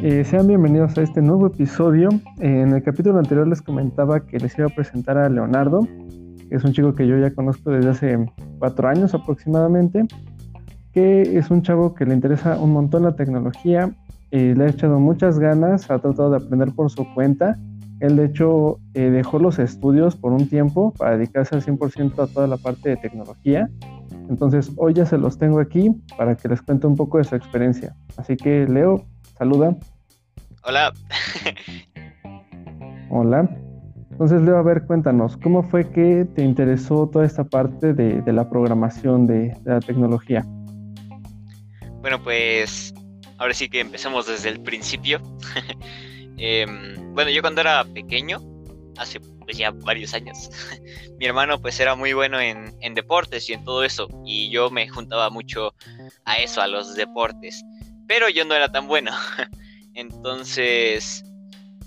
Eh, sean bienvenidos a este nuevo episodio. en el capítulo anterior les comentaba que les iba a presentar a Leonardo, que es un chico que yo ya conozco desde hace cuatro años aproximadamente, que es un chavo que le interesa un montón la tecnología y le ha echado muchas ganas, ha tratado de aprender por su cuenta. Él de hecho eh, dejó los estudios por un tiempo para dedicarse al 100% a toda la parte de tecnología entonces hoy ya se los tengo aquí para que les cuente un poco de su experiencia. Así que Leo, saluda. Hola. Hola. Entonces Leo, a ver, cuéntanos, ¿cómo fue que te interesó toda esta parte de, la programación, de, la tecnología? Bueno, pues ahora sí que empezamos desde el principio. Em, bueno, yo cuando era pequeño, hace pues ya varios años, mi hermano pues era muy bueno en, deportes y en todo eso. Y yo me juntaba mucho a eso, a los deportes. Pero yo no era tan bueno. Entonces,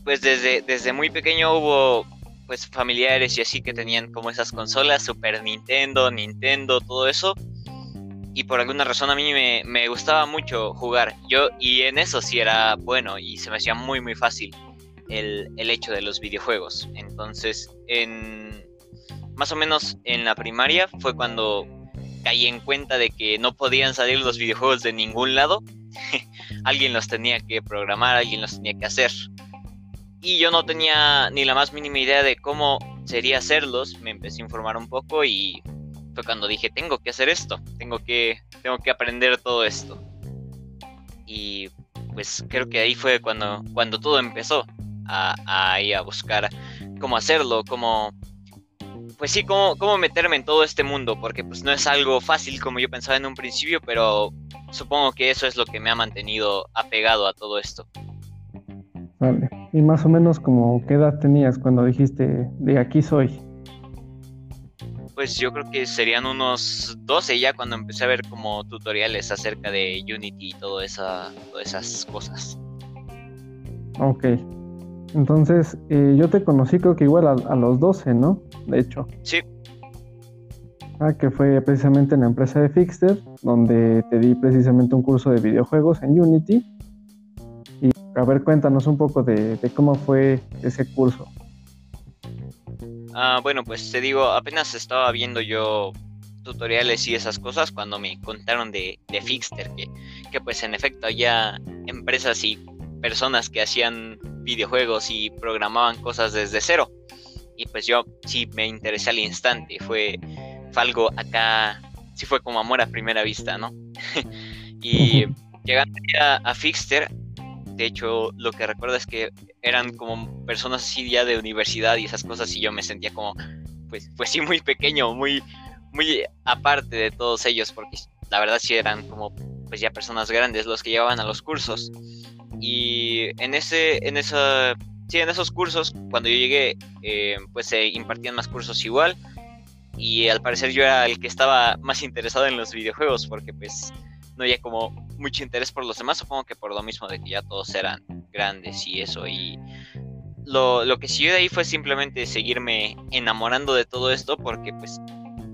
pues desde, desde muy pequeño hubo pues familiares y así que tenían como esas consolas, Super Nintendo, Nintendo, todo eso. Y por alguna razón a mí me, me gustaba mucho jugar. Yo, y en eso sí era bueno y se me hacía muy muy fácil el, hecho de los videojuegos. Entonces, en más o menos en la primaria fue cuando caí en cuenta de que no podían salir los videojuegos de ningún lado. alguien los tenía que programar, alguien los tenía que hacer. Y yo no tenía ni la más mínima idea de cómo sería hacerlos. Me empecé a informar un poco y fue cuando dije, tengo que hacer esto, tengo que, tengo que aprender todo esto. Y pues creo que ahí fue cuando, cuando todo empezó a, a, buscar cómo hacerlo, cómo, pues sí, cómo, cómo meterme en todo este mundo, porque pues no es algo fácil como yo pensaba en un principio, pero supongo que eso es lo que me ha mantenido apegado a todo esto. Vale, y más o menos como qué edad tenías cuando dijiste de aquí soy. Pues yo creo que serían unos 12 ya cuando empecé a ver como tutoriales acerca de Unity y todo esa, todas esas cosas. Ok, entonces, eh, yo te conocí creo que igual a, los 12, ¿no? De hecho. Sí. Ah, que fue precisamente en la empresa de Fixter, donde te di precisamente un curso de videojuegos en Unity. Y a ver, cuéntanos un poco de, cómo fue ese curso. Ah, bueno, pues te digo, apenas estaba viendo yo tutoriales y esas cosas cuando me contaron de, de Fixter, que, que pues en efecto había empresas y personas que hacían videojuegos y programaban cosas desde cero. Y pues yo sí me interesé al instante. Fue, algo acá, sí fue como amor a primera vista, ¿no? y llegando a, a Fixter, de hecho, lo que recuerdo es que eran como personas así ya de universidad y esas cosas, y yo me sentía como, pues, pues sí, muy pequeño, muy, muy aparte de todos ellos, porque la verdad sí eran como, pues ya personas grandes los que llevaban a los cursos. Y en ese, en esa, sí, en esos cursos, cuando yo llegué, eh, pues se impartían más cursos igual. Y al parecer yo era el que estaba más interesado en los videojuegos, porque pues no había como mucho interés por los demás, supongo que por lo mismo de que ya todos eran grandes y eso. Y lo, lo que siguió de ahí fue simplemente seguirme enamorando de todo esto, porque pues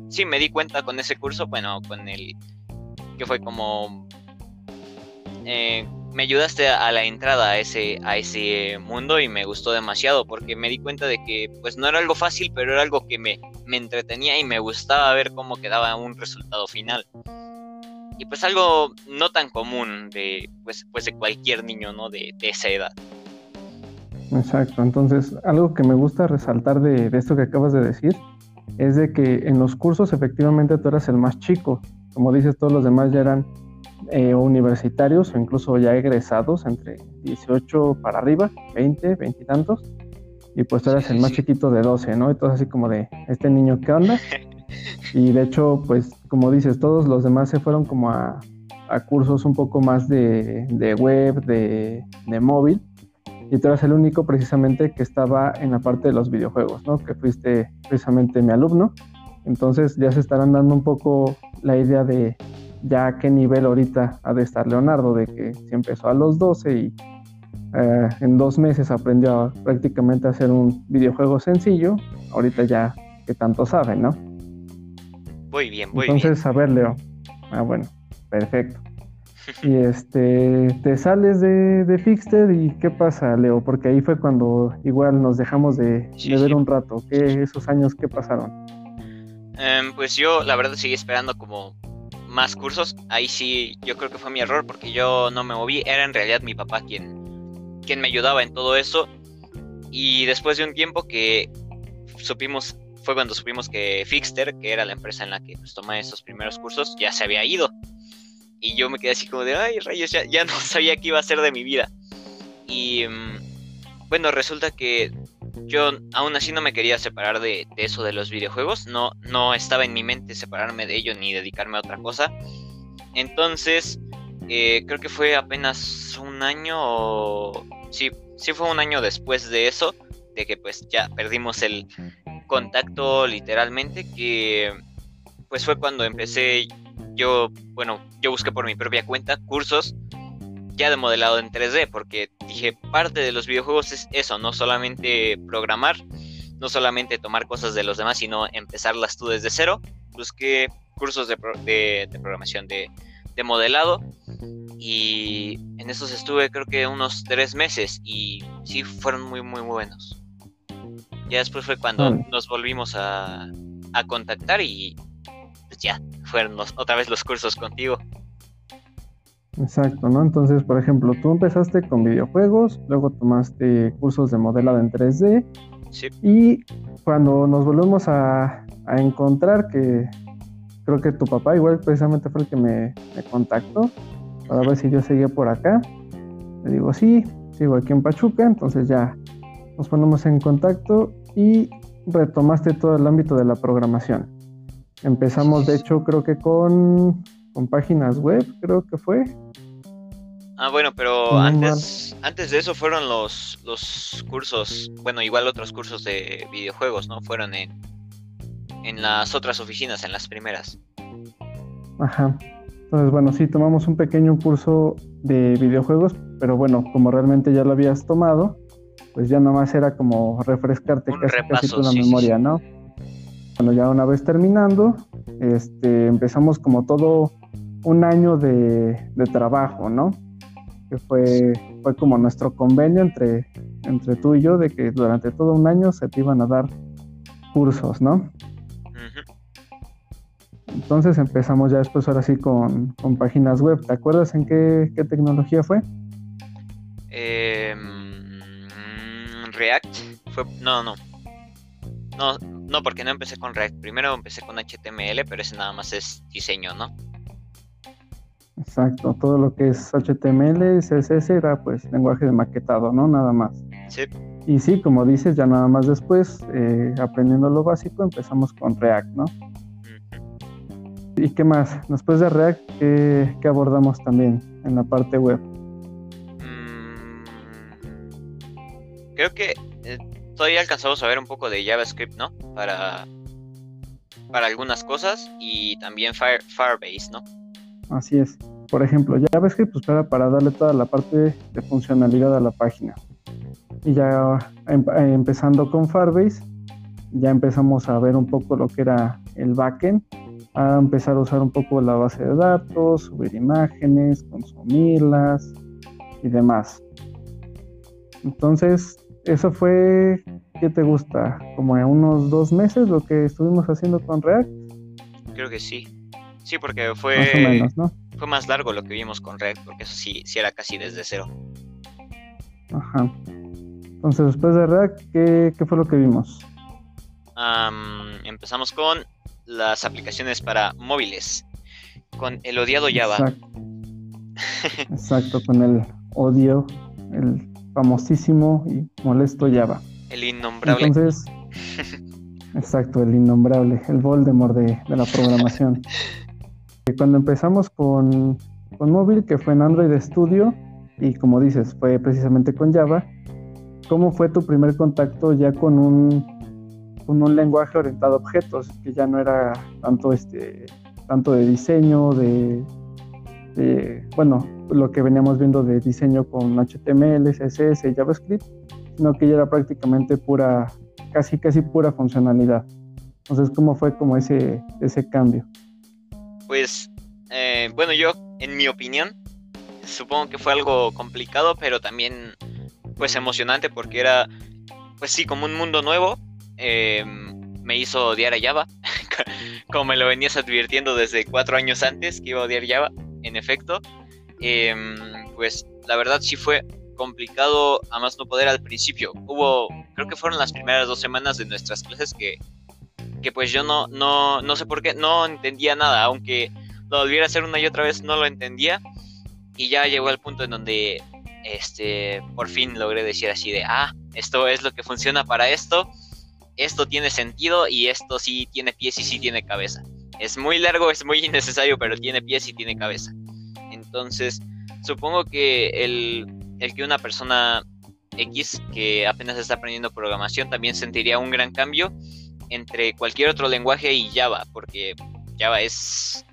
sí me di cuenta con ese curso, bueno, con el que fue como eh, me ayudaste a la entrada a ese, a ese mundo y me gustó demasiado porque me di cuenta de que pues no era algo fácil, pero era algo que me, me entretenía y me gustaba ver cómo quedaba un resultado final. Y pues algo no tan común de, pues, pues de cualquier niño, ¿no? De, de esa edad. Exacto, entonces algo que me gusta resaltar de, de esto que acabas de decir es de que en los cursos efectivamente tú eras el más chico, como dices todos los demás ya eran eh, universitarios o incluso ya egresados entre 18 para arriba, 20, 20 y tantos. Y pues tú eras el más chiquito de 12, ¿no? Y todo así como de, ¿este niño qué onda? Y de hecho, pues como dices, todos los demás se fueron como a, a cursos un poco más de, de web, de, de, móvil. Y tú eras el único precisamente que estaba en la parte de los videojuegos, ¿no? Que fuiste precisamente mi alumno. Entonces ya se estarán dando un poco la idea de ya a qué nivel ahorita ha de estar Leonardo, de que si empezó a los 12 y eh, en dos meses aprendió prácticamente a hacer un videojuego sencillo, ahorita ya que tanto sabe, ¿no? Muy bien, muy bien. Entonces, a ver, Leo. Ah, bueno, perfecto. y este, te sales de, de, Fixter y ¿qué pasa, Leo? Porque ahí fue cuando igual nos dejamos de, ver un rato. ¿Qué, esos años qué pasaron? Em, pues yo la verdad seguí esperando como más cursos. Ahí sí, yo creo que fue mi error porque yo no me moví. Era en realidad mi papá quien, quien me ayudaba en todo eso. Y después de un tiempo que supimos, fue cuando supimos que Fixter, que era la empresa en la que pues, tomé esos primeros cursos, ya se había ido. Y yo me quedé así como de, ay, rayos, ya, ya no sabía qué iba a ser de mi vida. Y mm, bueno, resulta que yo aún así no me quería separar de, eso de los videojuegos. No, no estaba en mi mente separarme de ello ni dedicarme a otra cosa. Entonces, eh, creo que fue apenas un año. Sí, sí fue un año después de eso, de que pues ya perdimos el contacto literalmente, que pues fue cuando empecé yo, bueno, yo busqué por mi propia cuenta cursos ya de modelado en 3D, porque dije, parte de los videojuegos es eso, no solamente programar, no solamente tomar cosas de los demás, sino empezarlas tú desde cero. Busqué cursos de, programación de, modelado y en esos estuve creo que unos tres meses y sí fueron muy muy buenos. Ya después fue cuando nos volvimos a, a contactar y pues ya fueron otra vez los cursos contigo. Exacto, ¿no? Entonces, por ejemplo, tú empezaste con videojuegos, luego tomaste cursos de modelado en 3D. Sí. Y cuando nos volvemos a, encontrar, que creo que tu papá igual precisamente fue el que me, contactó para ver si yo seguía por acá. Le digo, sí, sigo aquí en Pachuca, entonces ya nos ponemos en contacto y retomaste todo el ámbito de la programación. Empezamos, de hecho, creo que con, con páginas web, creo que fue. Ah, bueno, pero antes, antes de eso fueron los, los cursos, bueno, igual otros cursos de videojuegos, ¿no? Fueron en, en las otras oficinas, en las primeras. Ajá. Entonces, bueno, sí, tomamos un pequeño curso de videojuegos, pero bueno, como realmente ya lo habías tomado, pues ya nomás era como refrescarte casi, casi memoria, ¿no? Bueno, ya una vez terminando, este, empezamos como todo un año de, de trabajo, ¿no? que fue, fue como nuestro convenio entre, entre tú y yo de que durante todo un año se te iban a dar cursos, ¿no? Entonces empezamos ya después ahora sí con, páginas web. ¿Te acuerdas en qué, tecnología fue? Em, React. Fue, no, no. No, no, porque no empecé con React. Primero empecé con HTML, pero ese nada más es diseño, ¿no? Exacto, todo lo que es HTML, CSS era pues lenguaje de maquetado, ¿no? Nada más. Sí. Y sí, como dices, ya nada más después, eh, aprendiendo lo básico, empezamos con React, ¿no? ¿Y qué más? Después de React, ¿qué, abordamos también en la parte web? Mm, creo que todavía alcanzamos a ver un poco de JavaScript, ¿no? Para, para algunas cosas y también Fire, Firebase, ¿no? Así es. Por ejemplo, JavaScript pues para, para darle toda la parte de funcionalidad a la página. Y ya em, empezando con Firebase, ya empezamos a ver un poco lo que era el backend, a empezar a usar un poco la base de datos, subir imágenes, consumirlas y demás. Entonces, eso fue, ¿qué te gusta? Como en unos dos meses lo que estuvimos haciendo con React. Creo que sí. Sí, porque fue, fue más largo lo que vimos con Red, porque eso sí, sí era casi desde cero. Ajá. Entonces, después de Red, ¿qué, fue lo que vimos? empezamos con las aplicaciones para móviles, con el odiado Java. Exacto, con el odio, el famosísimo y molesto Java. El innombrable. Entonces, exacto, el innombrable, el Voldemort de, de la programación. Cuando empezamos con, móvil, que fue en Android Studio, y como dices, fue precisamente con Java, ¿cómo fue tu primer contacto ya con un, con un lenguaje orientado a objetos, que ya no era tanto, este, tanto de diseño, de, bueno, lo que veníamos viendo de diseño con HTML, CSS JavaScript, sino que ya era prácticamente pura, casi casi pura funcionalidad. Entonces, ¿cómo fue como ese, ese cambio? Pues, eh, bueno, yo, en mi opinión, supongo que fue algo complicado, pero también pues emocionante porque era pues sí como un mundo nuevo. Em, me hizo odiar a Java, como me lo venías advirtiendo desde cuatro años antes que iba a odiar Java, en efecto. Em, pues la verdad sí fue complicado a más no poder al principio. Hubo, creo que fueron las primeras dos semanas de nuestras clases que, que pues yo no, no, no sé por qué, no entendía nada, aunque lo volviera a hacer una y otra vez no lo entendía. Y ya llegó al punto en donde este, por fin logré decir así de, ah, esto es lo que funciona para esto, esto tiene sentido y esto sí tiene pies y sí tiene cabeza. Es muy largo, es muy innecesario, pero tiene pies y tiene cabeza. Entonces, supongo que el, el que una persona X que apenas está aprendiendo programación también sentiría un gran cambio entre cualquier otro lenguaje y Java, porque Java es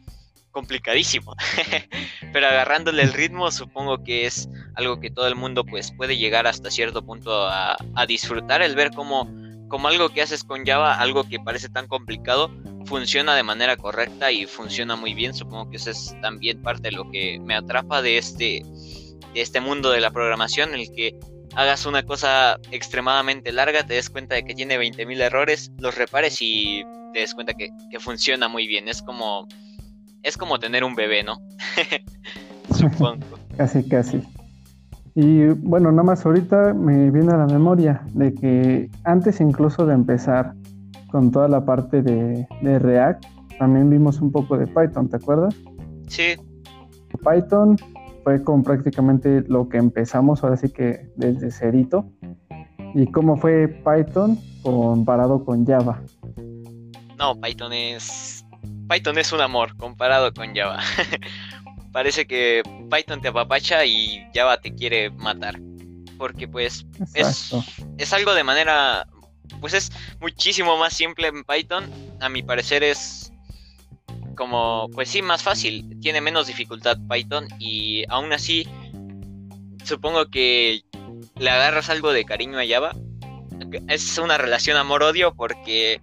complicadísimo. Pero agarrándole el ritmo, supongo que es algo que todo el mundo pues puede llegar hasta cierto punto a, disfrutar, el ver cómo, como algo que haces con Java, algo que parece tan complicado, funciona de manera correcta y funciona muy bien. Supongo que eso es también parte de lo que me atrapa de este, de este mundo de la programación, el que hagas una cosa extremadamente larga, te des cuenta de que tiene 20.000 errores, los repares y te des cuenta que, que funciona muy bien. Es como es como tener un bebé, ¿no? Supongo. casi, casi. Y bueno, nada más ahorita me viene a la memoria de que antes incluso de empezar con toda la parte de, React, también vimos un poco de Python, ¿te acuerdas? Sí. Python fue con prácticamente lo que empezamos, ahora sí que desde cerito. ¿Y cómo fue Python comparado con Java? No, Python es Python es un amor comparado con Java. Parece que Python te apapacha y Java te quiere matar. Porque pues es, es, algo de manera... Pues es muchísimo más simple en Python. A mi parecer es como... Pues sí, más fácil. Tiene menos dificultad Python y aún así supongo que le agarras algo de cariño a Java. Es una relación amor-odio porque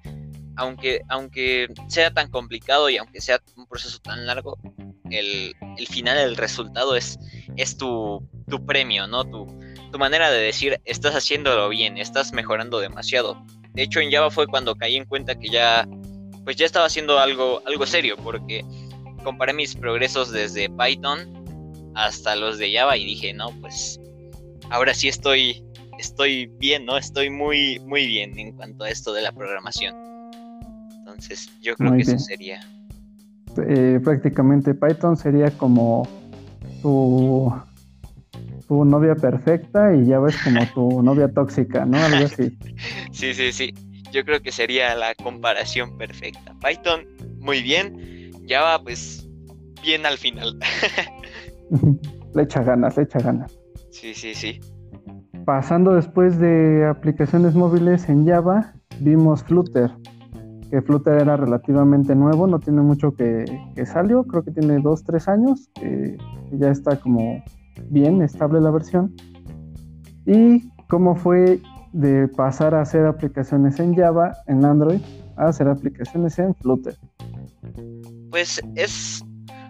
aunque, aunque sea tan complicado y aunque sea un proceso tan largo, el, final, el resultado es, es tu, premio, ¿no? Tu, tu manera de decir, estás haciéndolo bien, estás mejorando demasiado. De hecho, en Java fue cuando caí en cuenta que ya, pues ya estaba haciendo algo, algo serio, porque comparé mis progresos desde Python hasta los de Java y dije, no, pues ahora sí estoy, estoy bien, ¿no? Estoy muy, muy bien en cuanto a esto de la programación. Entonces, yo creo que eso sería. Eh, prácticamente Python sería como tu, tu novia perfecta y ya ves como tu novia tóxica, ¿no? Algo así. sí, sí, sí. Yo creo que sería la comparación perfecta. Python, muy bien. Java, pues, bien al final. le echa ganas, le echa ganas. Sí, sí, sí. Pasando después de aplicaciones móviles en Java, vimos Flutter que Flutter era relativamente nuevo, no tiene mucho que, salió, creo que tiene dos, tres años, que ya está como bien estable la versión. ¿Y cómo fue de pasar a hacer aplicaciones en Java, en Android, a hacer aplicaciones en Flutter? Pues es,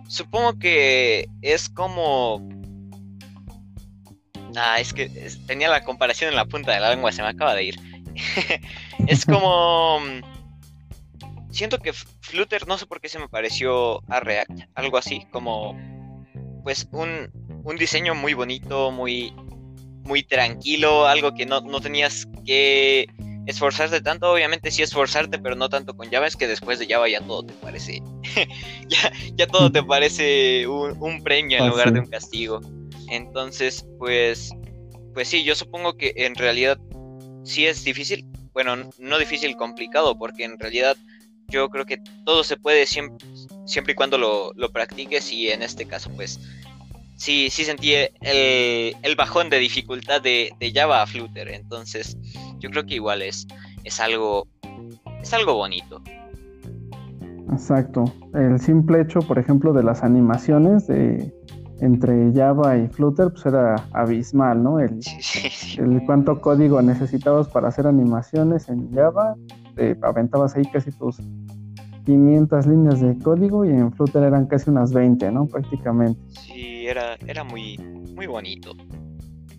supongo que es como... Ah, es que tenía la comparación en la punta de la lengua, se me acaba de ir. es como siento que Flutter no sé por qué se me pareció a React, algo así, como pues un, un diseño muy bonito, muy, muy tranquilo, algo que no, no tenías que esforzarte tanto, obviamente sí esforzarte, pero no tanto con Java, es que después de Java ya todo te parece, ya, ya todo te parece un, premio en lugar de un castigo. Entonces, pues, pues sí, yo supongo que en realidad sí es difícil, bueno, no difícil, complicado, porque en realidad yo creo que todo se puede siempre, siempre y cuando lo, practiques y en este caso pues sí, sí sentí el, bajón de dificultad de, Java a Flutter, entonces yo creo que igual es, es algo es algo bonito. Exacto. El simple hecho, por ejemplo, de las animaciones de entre Java y Flutter, pues era abismal, ¿no? El, el cuánto código necesitabas para hacer animaciones en Java, aventabas ahí casi tus 500 líneas de código y en Flutter eran casi unas 20, ¿no? Prácticamente. Sí, era, era muy, muy bonito.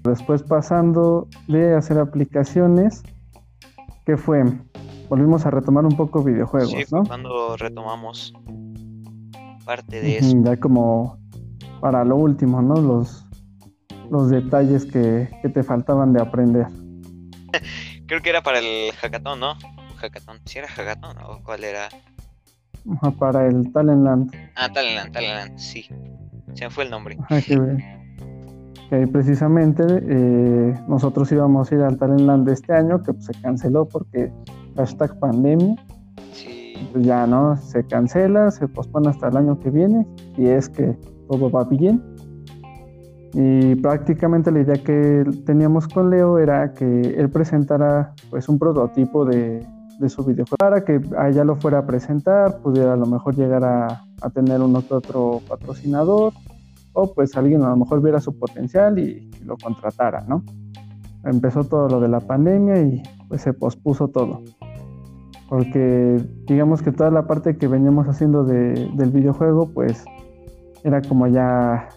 Después pasando de hacer aplicaciones, ¿qué fue? Volvimos a retomar un poco videojuegos, sí, ¿no? Cuando retomamos parte de eso. Ya como para lo último, ¿no? Los, los detalles que, que te faltaban de aprender. Creo que era para el hackathon, ¿no? Hackathon. ¿Si era hackathon o cuál era? Para el Talentland. Ah, Talentland, Talentland, sí. Se me fue el nombre. Ah, qué bien. Que precisamente eh, nosotros íbamos a ir al Talentland de este año, que pues, se canceló porque hashtag pandemia. Sí. Pues ya, ¿no? Se cancela, se pospone hasta el año que viene, y es que todo va bien. Y prácticamente la idea que teníamos con Leo era que él presentara pues un prototipo de, de su videojuego para que allá lo fuera a presentar, pudiera a lo mejor llegar a, tener uno que otro patrocinador o pues alguien a lo mejor viera su potencial y, lo contratara, ¿no? Empezó todo lo de la pandemia y pues se pospuso todo. Porque digamos que toda la parte que veníamos haciendo del videojuego pues era como ya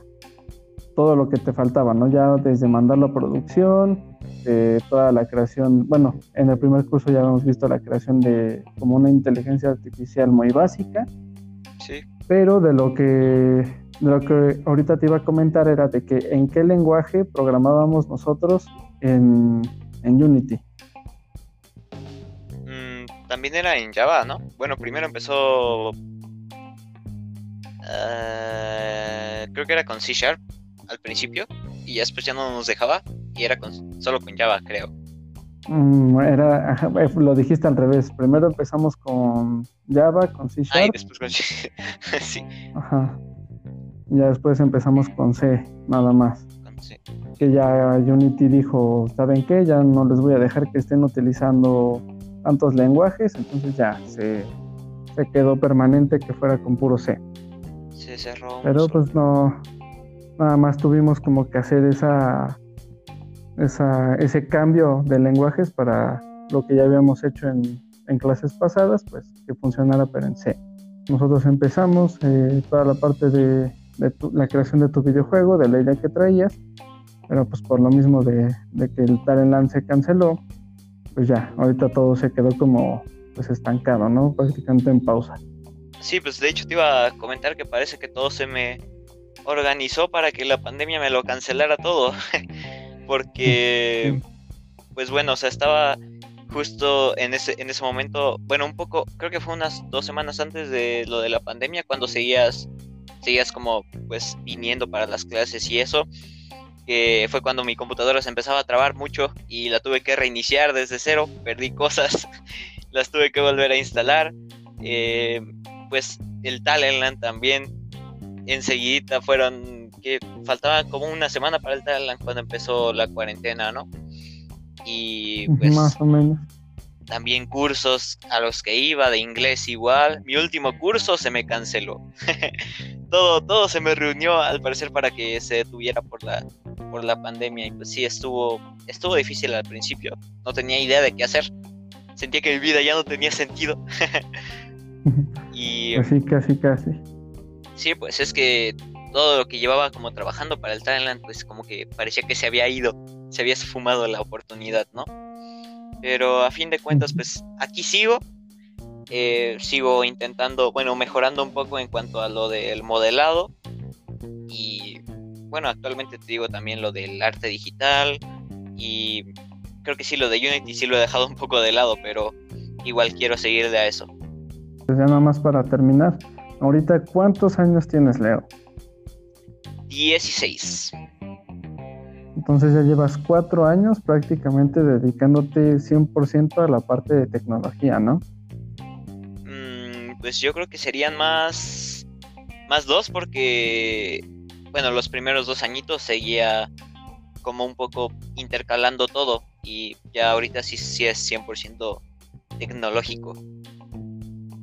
todo lo que te faltaba, ¿no? Ya desde mandarlo a producción, de toda la creación, bueno, en el primer curso ya hemos visto la creación de como una inteligencia artificial muy básica. Sí. Pero de lo que de lo que ahorita te iba a comentar era de que en qué lenguaje programábamos nosotros en, en Unity. Mm, también era en Java, ¿no? Bueno, primero empezó. Eh, creo que era con C Sharp al principio y después ya no nos dejaba y era con, solo con Java, creo. Mm, era, eh, lo dijiste al revés. Primero empezamos con Java, con C Sharp. Ah, y después con C. sí. Ajá. Ya después empezamos con C, nada más. Que ya Unity dijo, ¿saben qué? Ya no les voy a dejar que estén utilizando tantos lenguajes, entonces ya se, se quedó permanente que fuera con puro C. Se cerró. Pero pues no, nada más tuvimos como que hacer esa esa, ese cambio de lenguajes para lo que ya habíamos hecho en, clases pasadas, pues que funcionara pero en C. Nosotros empezamos eh, toda la parte de, de la creación de tu videojuego, de la idea que traías, pero pues por lo mismo de, de que el Talent se canceló, pues ya, ahorita todo se quedó como pues estancado, ¿no? Prácticamente en pausa. Sí, pues de hecho te iba a comentar que parece que todo se me organizó para que la pandemia me lo cancelara todo. porque, pues bueno, o sea, estaba justo en ese, en ese momento, bueno, un poco, creo que fue unas dos semanas antes de lo de la pandemia, cuando seguías, seguías como, pues, viniendo para las clases y eso, que fue cuando mi computadora se empezaba a trabar mucho y la tuve que reiniciar desde cero, perdí cosas, las tuve que volver a instalar, eh, pues el Talentland también enseguida fueron que faltaba como una semana para el Talent cuando empezó la cuarentena, ¿no? Y pues más o menos. También cursos a los que iba de inglés igual. Mi último curso se me canceló. todo, todo se me reunió al parecer para que se detuviera por la, por la pandemia. Y pues sí, estuvo, estuvo difícil al principio. No tenía idea de qué hacer. Sentía que mi vida ya no tenía sentido. y. Así, casi, casi. Sí, pues es que todo lo que llevaba como trabajando para el Talent, pues como que parecía que se había ido, se había fumado la oportunidad, ¿no? Pero a fin de cuentas, pues aquí sigo, eh, sigo intentando, bueno, mejorando un poco en cuanto a lo del modelado y bueno, actualmente te digo también lo del arte digital y creo que sí, lo de Unity sí lo he dejado un poco de lado, pero igual quiero seguir de a eso. Pues ya nada más para terminar, ahorita ¿cuántos años tienes, Leo? 16. Entonces ya llevas cuatro años prácticamente dedicándote 100% a la parte de tecnología, ¿no? Mm, pues yo creo que serían más, más dos porque, bueno, los primeros dos añitos seguía como un poco intercalando todo y ya ahorita sí, sí es 100% tecnológico.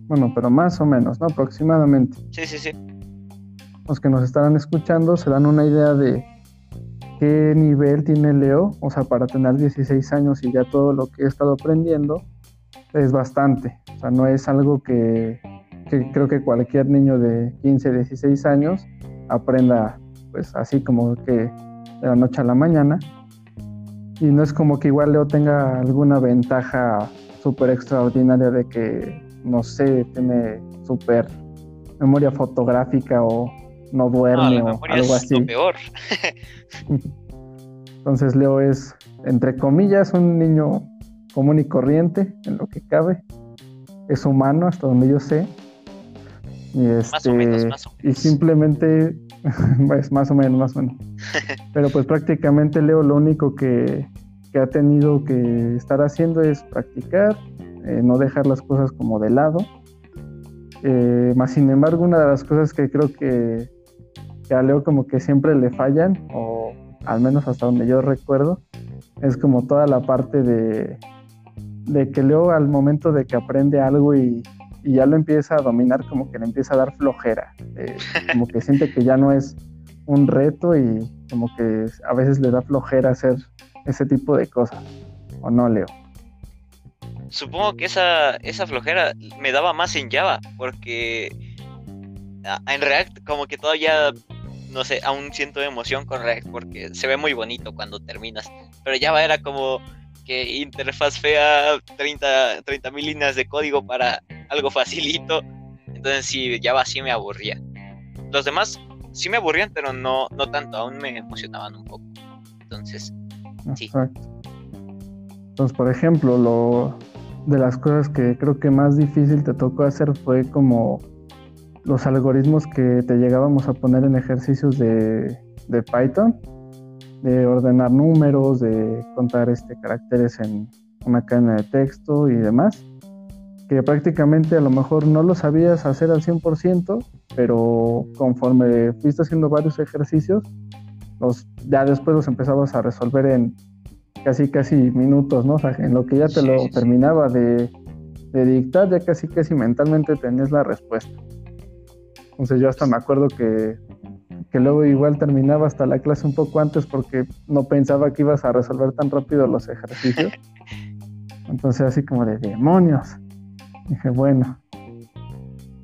Bueno, pero más o menos, ¿no? Aproximadamente. Sí, sí, sí los que nos estarán escuchando se dan una idea de qué nivel tiene Leo, o sea, para tener 16 años y ya todo lo que he estado aprendiendo es bastante, o sea, no es algo que, que creo que cualquier niño de 15, 16 años aprenda pues así como que de la noche a la mañana. Y no es como que igual Leo tenga alguna ventaja súper extraordinaria de que, no sé, tiene súper memoria fotográfica o no duerme o algo así. peor. Entonces Leo es, entre comillas, un niño común y corriente en lo que cabe. Es humano hasta donde yo sé. Y, este, y simplemente, es más o menos, más o menos. Pero pues prácticamente Leo lo único que, ha tenido que estar haciendo es practicar, eh, no dejar las cosas como de lado. Eh, más sin embargo, una de las cosas que creo que, que a Leo como que siempre le fallan, o al menos hasta donde yo recuerdo, es como toda la parte de, de que Leo al momento de que aprende algo y, y ya lo empieza a dominar, como que le empieza a dar flojera, eh, como que siente que ya no es un reto y como que a veces le da flojera hacer ese tipo de cosas, ¿o no, Leo? Supongo que esa, esa flojera me daba más en Java, porque en React como que todavía, no sé, aún siento emoción con React, porque se ve muy bonito cuando terminas, pero Java era como que interfaz fea, 30 mil líneas de código para algo facilito. Entonces sí, Java sí me aburría. Los demás sí me aburrían, pero no, no tanto, aún me emocionaban un poco. Entonces, sí. Entonces, por ejemplo, lo de las cosas que creo que más difícil te tocó hacer fue como los algoritmos que te llegábamos a poner en ejercicios de, de Python de ordenar números, de contar este, caracteres en una cadena de texto y demás, que prácticamente a lo mejor no lo sabías hacer al 100%, pero conforme fuiste haciendo varios ejercicios, los, ya después los empezabas a resolver en casi casi minutos, ¿no? O sea, en lo que ya te lo terminaba de, de dictar, ya casi casi mentalmente tenías la respuesta. Entonces yo hasta me acuerdo que que luego igual terminaba hasta la clase un poco antes porque no pensaba que ibas a resolver tan rápido los ejercicios. Entonces así como de demonios. Dije, bueno.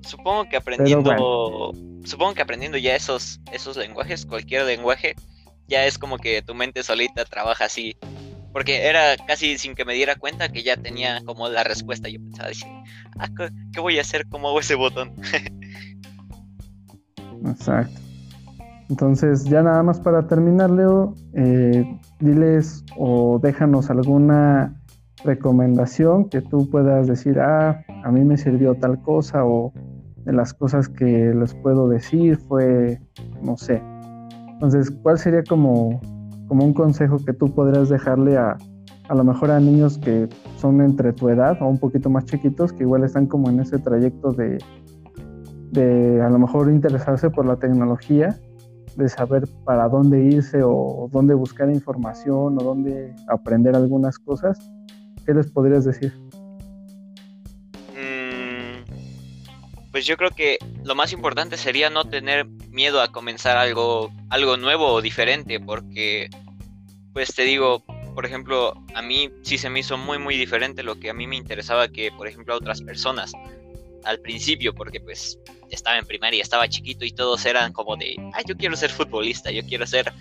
Supongo que aprendiendo supongo que aprendiendo ya esos esos lenguajes, cualquier lenguaje, ya es como que tu mente solita trabaja así. Porque era casi sin que me diera cuenta que ya tenía como la respuesta. Yo pensaba, decir, ah, ¿qué voy a hacer? ¿Cómo hago ese botón? Exacto. Entonces, ya nada más para terminar, Leo, eh, diles o déjanos alguna recomendación que tú puedas decir, ah, a mí me sirvió tal cosa o de las cosas que les puedo decir fue, no sé. Entonces, ¿cuál sería como, como un consejo que tú podrías dejarle a, a lo mejor a niños que son entre tu edad o un poquito más chiquitos, que igual están como en ese trayecto de, de a lo mejor interesarse por la tecnología de saber para dónde irse o dónde buscar información o dónde aprender algunas cosas, ¿qué les podrías decir? Mm, pues yo creo que lo más importante sería no tener miedo a comenzar algo, algo nuevo o diferente, porque, pues te digo, por ejemplo, a mí sí se me hizo muy, muy diferente lo que a mí me interesaba que, por ejemplo, a otras personas al principio, porque pues estaba en primaria, estaba chiquito y todos eran como de, ah, yo quiero ser futbolista, yo quiero ser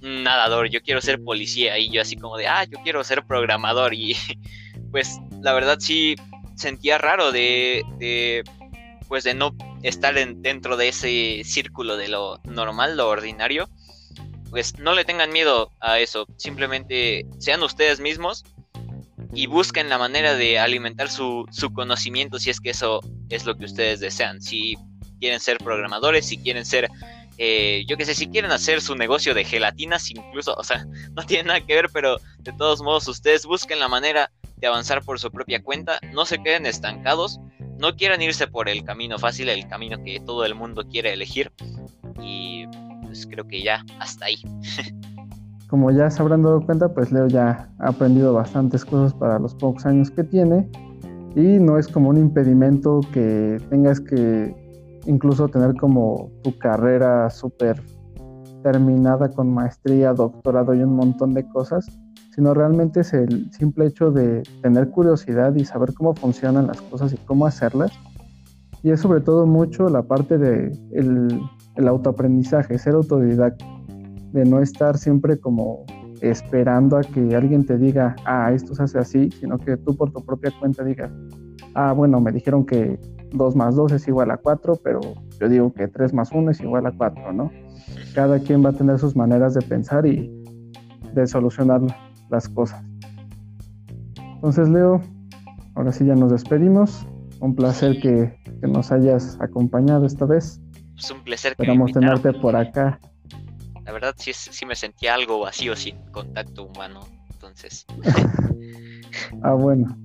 nadador, yo quiero ser policía y yo así como de, ah, yo quiero ser programador y pues la verdad sí sentía raro de, de pues de no estar dentro de ese círculo de lo normal, lo ordinario. Pues no le tengan miedo a eso, simplemente sean ustedes mismos y busquen la manera de alimentar su, su, conocimiento si es que eso es lo que ustedes desean. Si quieren ser programadores, si quieren ser, eh, yo qué sé, si quieren hacer su negocio de gelatinas, incluso, o sea, no tiene nada que ver, pero de todos modos ustedes busquen la manera de avanzar por su propia cuenta, no se queden estancados, no quieran irse por el camino fácil, el camino que todo el mundo quiere elegir. Y pues creo que ya hasta ahí. Como ya se habrán dado cuenta, pues Leo ya ha aprendido bastantes cosas para los pocos años que tiene y no es como un impedimento que tengas que incluso tener como tu carrera súper terminada con maestría, doctorado y un montón de cosas, sino realmente es el simple hecho de tener curiosidad y saber cómo funcionan las cosas y cómo hacerlas. Y es sobre todo mucho la parte de el, el autoaprendizaje, ser autodidacta, de no estar siempre como esperando a que alguien te diga, ah, esto se hace así, sino que tú por tu propia cuenta digas, ah, bueno, me dijeron que 2 más 2 es igual a 4, pero yo digo que 3 más 1 es igual a 4, ¿no? Cada quien va a tener sus maneras de pensar y de solucionar las cosas. Entonces, Leo, ahora sí ya nos despedimos. Un placer que, que nos hayas acompañado esta vez. Es un placer que Esperamos tenerte por acá. La verdad sí, sí me sentía algo vacío sin contacto humano. Entonces. ah, bueno.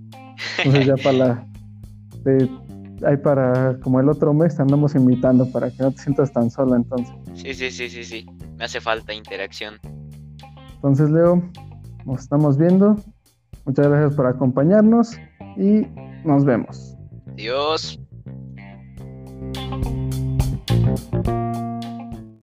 Entonces ya para la... ahí para como el otro mes te andamos invitando para que no te sientas tan solo entonces. Sí, sí, sí, sí, sí. Me hace falta interacción. Entonces, Leo, nos estamos viendo. Muchas gracias por acompañarnos y nos vemos. Adiós.